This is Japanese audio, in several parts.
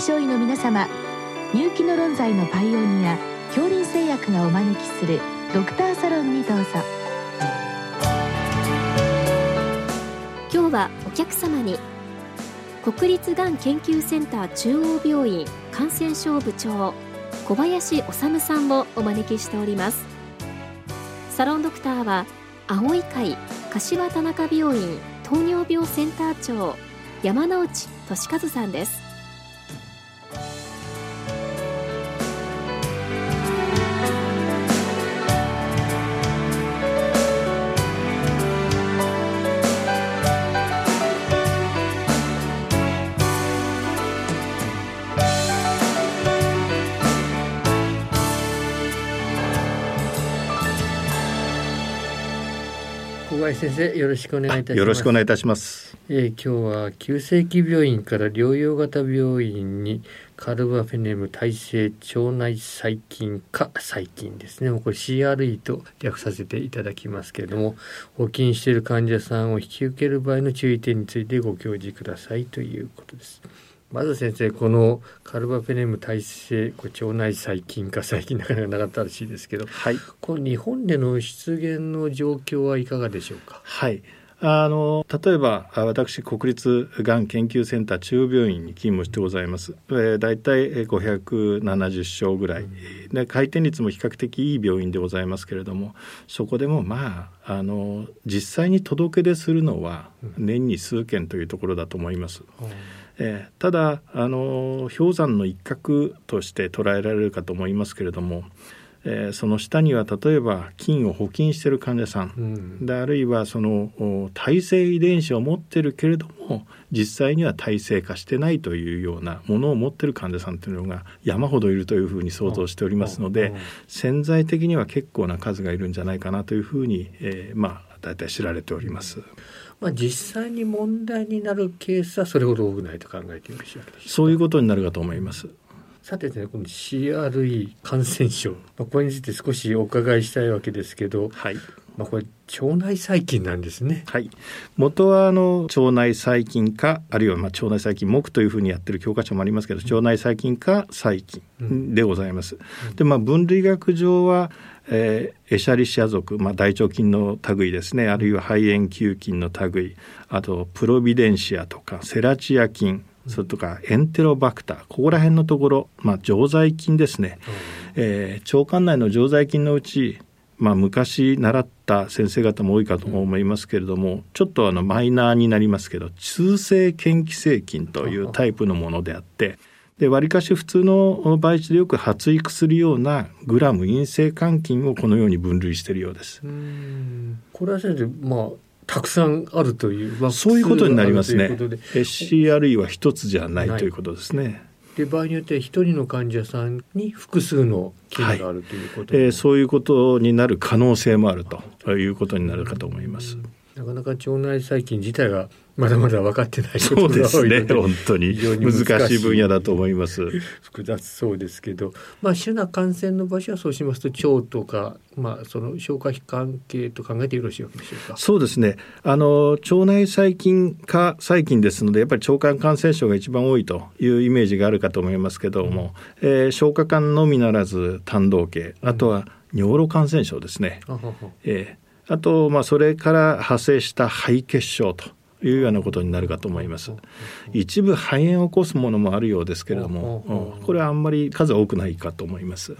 症医の皆様入気の論剤のパイオニア恐林製薬がお招きするドクターサロンにどうぞ。今日はお客様に国立がん研究センター中央病院感染症部長小林修さんをお招きしております。サロンドクターは青い会柏田中病院糖尿病センター長山内俊和さんです。先生よろしくお願いいたします。よろしくお願いいたします、えー、今日は急性期病院から療養型病院にカルバフェネム耐性腸内細菌か細菌ですね。これ CRE と略させていただきますけれども補菌している患者さんを引き受ける場合の注意点についてご教示くださいということですまず先生このカルバペネム耐性こ腸内細菌か細菌なかなかなかったらしいですけど、はい、この日本での出現の状況はいかがでしょうか？はい。あの例えば私国立がん研究センター中央病院に勤務してございます、えー、大体570床ぐらい、で回転率も比較的いい病院でございますけれどもそこでもまああの実際に届け出するのは年に数件というところだと思います。うんえー、ただあの氷山の一角として捉えられるかと思いますけれども、えー、その下には例えば菌を補菌している患者さん、うん、であるいはその耐性遺伝子を持ってるけれども実際には耐性化してないというようなものを持ってる患者さんというのが山ほどいるというふうに想像しておりますので潜在的には結構な数がいるんじゃないかなというふうに、えー、まあ大体知られております。まあ、実際に問題になるケースはそれほど多くないと考えてよろしいわけですそういうことになるかと思います。さてね、この CRE 感染症、まあ、これについて少しお伺いしたいわけですけど、はいまあ、これ腸内細菌なんですね。はい。元はあの腸内細菌かあるいはまあ腸内細菌目というふうにやってる教科書もありますけど、腸内細菌か細菌でございます。うん、でまあ分類学上はえー、エシャリシア属、まあ、大腸菌の類ですね。あるいは肺炎球菌の類。あとプロビデンシアとかセラチア菌それとかエンテロバクター。ここら辺のところ、まあ、常在菌ですね、えー、腸管内の常在菌のうち、まあ、昔習った先生方も多いかと思いますけれどもちょっとあのマイナーになりますけど中性嫌気性菌というタイプのものであってで割かし普通の培地でよく発育するようなグラム陰性肝菌をこのように分類しているようです。これは先生まあたくさんあるという、まあ、そういうことになりますね。SCRE は一つじゃないということですね。で場合によって一人の患者さんに複数の菌があるということ、はい、えー、そういうことになる可能性もあるということになるかと思います。なかなか腸内細菌自体がまだまだ分かってないことが多いのでね、本当に。難しい分野だと思います。複雑そうですけど、まあ、主な感染の場所はそうしますと腸とか、まあ、その消化器関係と考えてよろしいわけでしょうか。そうですね。あの腸内細菌か細菌ですのでやっぱり腸管感染症が一番多いというイメージがあるかと思いますけども、うん、えー、消化管のみならず胆道系あとは尿路感染症ですね、うん、えー、あと、まあ、それから派生した肺血症というようなことになるかと思います。一部肺炎を起こすものもあるようですけれども、これはあんまり数多くないかと思います。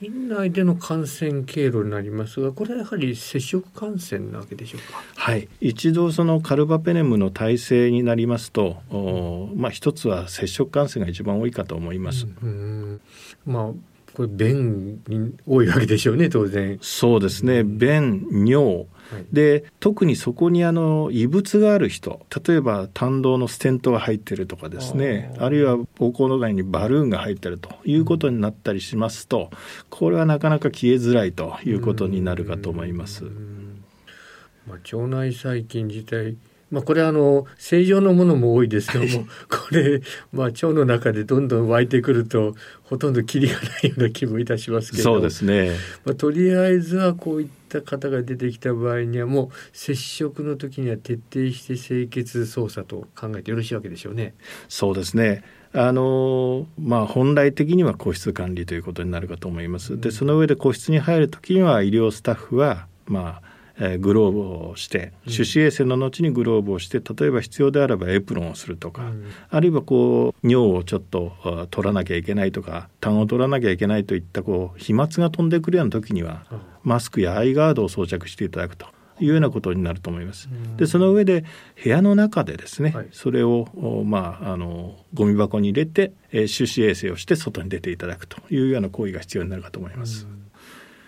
院内での感染経路になりますが、これはやはり接触感染なわけでしょうか？はい、一度そのカルバペネムの体制になりますと、おまあ一つは接触感染が一番多いかと思います。うん、まあこれ便に多いわけでしょうね当然。そうですね。便、尿、で特にそこにあの異物がある人例えば胆道のステントが入ってるとかですねあるいは膀胱の外にバルーンが入ってるということになったりしますとこれはなかなか消えづらいということになるかと思います。まあ、腸内細菌自体まあ、これはあの正常のものも多いですけども これ、まあ、腸の中でどんどん湧いてくるとほとんどキリがないような気もいたしますけどそうですね、まあ、とりあえずはこういった方が出てきた場合にはもう接触の時には徹底して清潔操作と考えてよろしいわけでしょうね。そうですねあのまあ、本来的には個室管理ということになるかと思います。でその上で個室に入る時には医療スタッフは、まあえー、グローブをして手指衛生の後にグローブをして例えば必要であればエプロンをするとか、うん、あるいはこう尿をちょっと取らなきゃいけないとか痰を取らなきゃいけないといったこう飛沫が飛んでくるような時には、マスクやアイガードを装着していただくと。いうようなことになると思います。でその上で部屋の中でですね、はい、それをまああのゴミ箱に入れて、えー、手指衛生をして外に出ていただくというような行為が必要になるかと思います。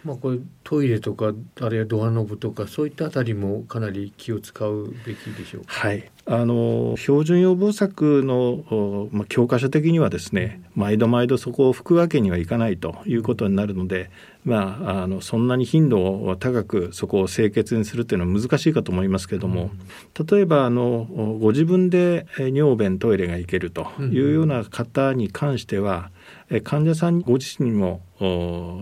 まあ、これトイレとかあるいはドアノブとかそういったあたりもかなり気を使うべきでしょうはい。あの標準予防策の、まあ、教科書的にはですね、毎度毎度そこを拭くわけにはいかないということになるので、まあ、あのそんなに頻度を高くそこを清潔にするというのは難しいかと思いますけれども、例えばあのご自分で尿便トイレが行けるというような方に関しては、患者さんご自身も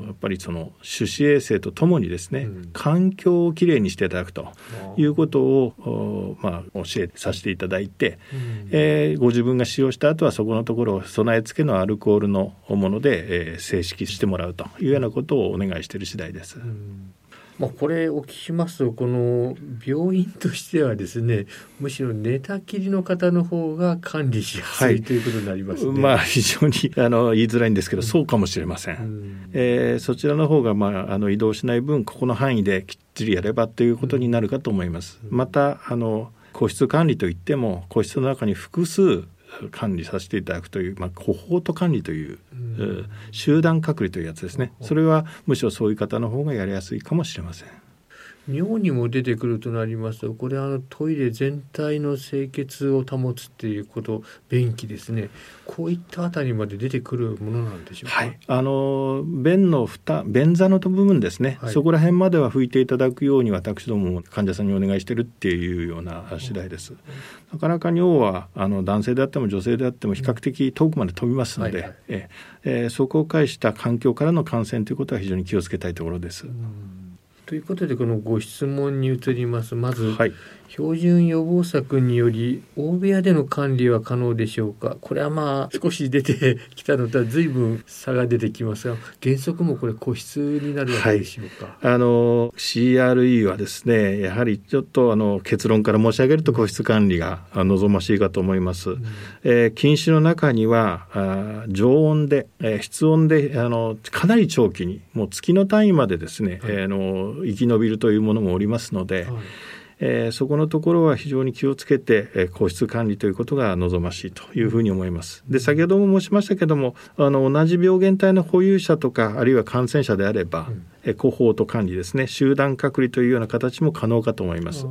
やっぱりその手指衛生とともにですね、うん、環境をきれいにしていただくということを、まあ、教えさせていただいて、うん、えー、ご自分が使用した後はそこのところを備え付けのアルコールのもので、えー、正式してもらうというようなことをお願いしている次第です。うんまあ、これお聞きしますとこの病院としてはですねむしろ寝たきりの方の方が管理しやすい、はい、ということになりますね。まあ、非常にあの言いづらいんですけど、そうかもしれません。うん、えー、そちらの方が、まあ、あの移動しない分ここの範囲できっちりやればということになるかと思います。またあの個室管理といっても個室の中に複数管理させていただくという、まあ、コホート管理という、うん、集団隔離というやつですねそれはむしろそういう方の方がやりやすいかもしれません。尿にも出てくるとなりますとこれあのトイレ全体の清潔を保つっていうこと便器ですね。こういったあたりまで出てくるものなんでしょうか、はい、あの便の蓋便座の部分ですね、はい、そこら辺までは拭いていただくように私ども患者さんにお願いしてるっていうような次第です。なかなか尿はあの男性であっても女性であっても比較的遠くまで飛びますので、はいはい、ええそこを介した環境からの感染ということは非常に気をつけたいところです。うんということでこのご質問に移ります。まず、はい、標準予防策により大部屋での管理は可能でしょうか？これはまあ少し出て きたのとは随分差が出てきますが原則もこれ個室になるわけでしょうか、はい、あの CRE はですねやはりちょっとあの結論から申し上げると個室管理が望ましいかと思います、うん、えー、禁止の中にはあ常温で、えー、室温であのかなり長期にもう月の単位までですね、はい、えー、の生き延びるというものもおりますので、はいえー、そこのところは非常に気をつけて、えー、皇室管理ということが望ましいというふうに思います。で先ほども申しましたけどもあの同じ病原体の保有者とかあるいは感染者であれば、うん、えー、コホート管理ですね集団隔離というような形も可能かと思います。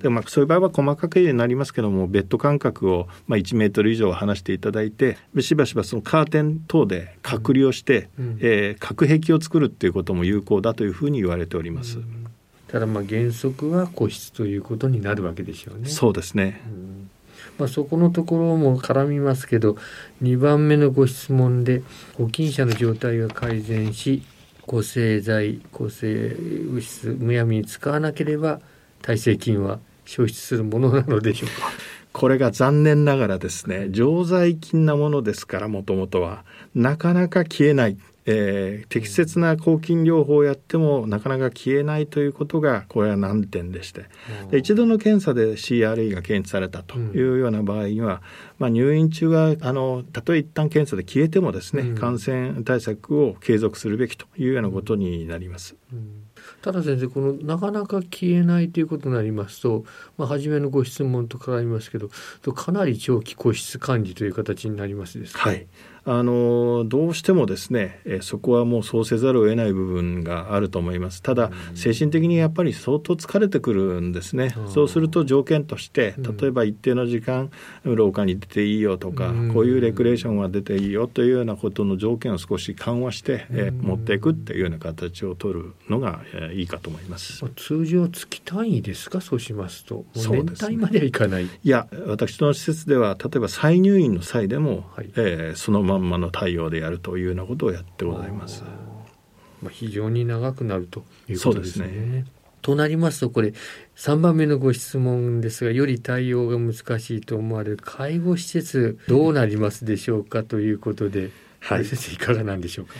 でまあ、そういう場合は細かくになりますけどもベッド間隔を、まあ、1メートル以上離していただいてしばしばそのカーテン等で隔離をして、うん、えー、隔壁を作るっていうことも有効だというふうに言われております。うんただまあ原則は個室ということになるわけでしょうね。そうですね、うん。まあ、そこのところも絡みますけど2番目のご質問でご菌者の状態が改善し抗生剤抗生物質むやみに使わなければ耐性菌は消失するものなのでしょうか。これが残念ながらですね常在菌なものですからもともとはなかなか消えないえー、適切な抗菌療法をやってもなかなか消えないということがこれは難点でして。で一度の検査で CRE が検知されたというような場合には、うん、まあ、入院中はあのたとえ一旦検査で消えてもですね、うん、感染対策を継続するべきというようなことになります。うん。ただ先生このなかなか消えないということになりますと、まあ、初めのご質問と絡みますけどかなり長期個室管理という形になりますですはいあのどうしてもですね、えそこはもうそうせざるを得ない部分があると思います。ただ、精神的にやっぱり相当疲れてくるんですね、そうすると条件として例えば一定の時間廊下に出ていいよとか、こういうレクレーションは出ていいよというようなことの条件を少し緩和して、え持っていくっていうような形を取るのが、えいいかと思います。通常月単位ですか？そうしますと。年単位まではいかない、いや私の施設では例えば再入院の際でも、はい、えー、そのまんまの対応でやるというようなことをやってございます。まあ、非常に長くなるということですね。すねとなりますとこれ3番目のご質問ですがより対応が難しいと思われる介護施設どうなりますでしょうかということで、はい、先生いかがなんでしょうか。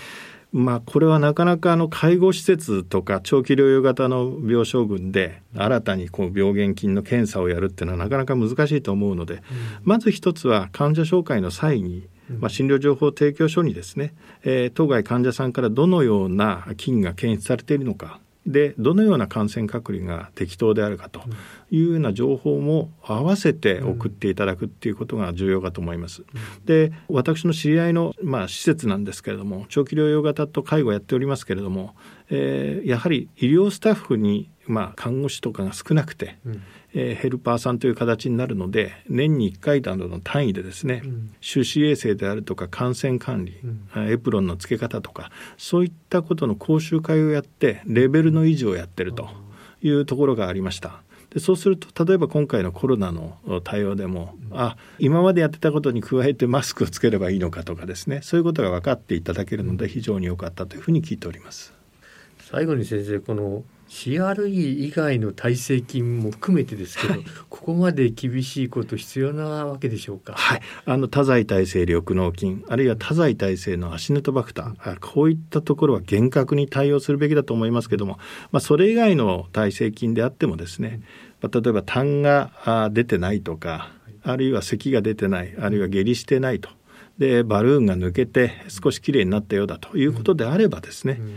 まあ、これはなかなかあの介護施設とか長期療養型の病床群で新たにこう病原菌の検査をやるっていうのはなかなか難しいと思うので、まず一つは患者紹介の際にまあ、診療情報提供書にですね、えー、当該患者さんからどのような菌が検出されているのかでどのような感染隔離が適当であるかというような情報も合わせて送っていただくっていうことが重要かと思います。で私の知り合いの、まあ、施設なんですけれども長期療養型と介護やっておりますけれども、えー、やはり医療スタッフに、まあ、看護師とかが少なくて、うんえー、ヘルパーさんという形になるので年に1回などの単位でですね、うん、手指衛生であるとか感染管理、うん、エプロンの付け方とかそういったことの講習会をやってレベルの維持をやってるというところがありました。でそうすると例えば今回のコロナの対応でも、うん、あ今までやってたことに加えてマスクをつければいいのかとかですねそういうことが分かっていただけるので非常に良かったというふうに聞いております。最後に先生この CRE 以外の耐性菌も含めてですけど、はい、ここまで厳しいこと必要なわけでしょうか？はい、あの多剤耐性緑膿菌あるいは多剤耐性のアシネトバクター、うん、こういったところは厳格に対応するべきだと思いますけども、まあ、それ以外の耐性菌であってもですね、まあ、例えば痰が出てないとかあるいは咳が出てないあるいは下痢してないと。でバルーンが抜けて少しきれいになったようだということであればですね、うん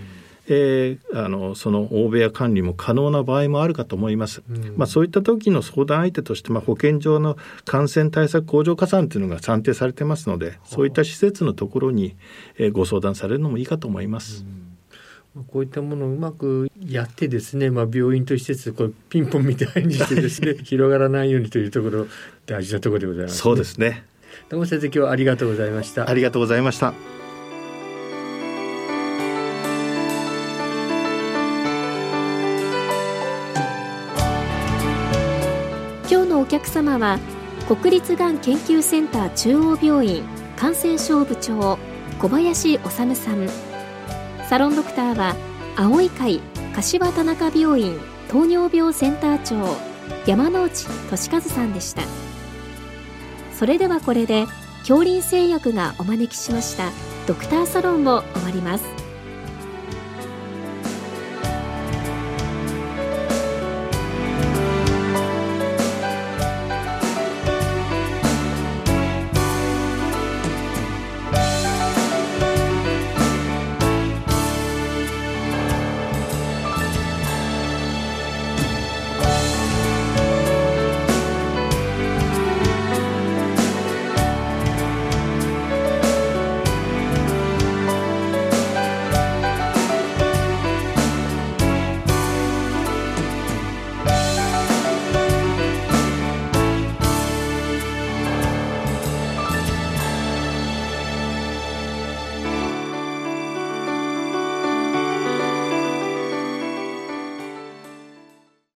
えー、あのその大部屋管理も可能な場合もあるかと思います。うん、まあ、そういった時の相談相手として、まあ、保健所の感染対策向上加算というのが算定されてますのでそういった施設のところに、えー、ご相談されるのもいいかと思います。うん。こういったものをうまくやってですね、まあ、病院と施設こうピンポンみたいにしてですね 広がらないようにというところ大事なところでございます、ね、そうですね。どうも先生今日はありがとうございました。ありがとうございました今日のお客様は国立がん研究センター中央病院感染症部長小林修さん。サロンドクターは青い会柏田中病院糖尿病センター長山内俊和さんでした。それではこれで恐林製薬がお招きしましたドクターサロンを終わります。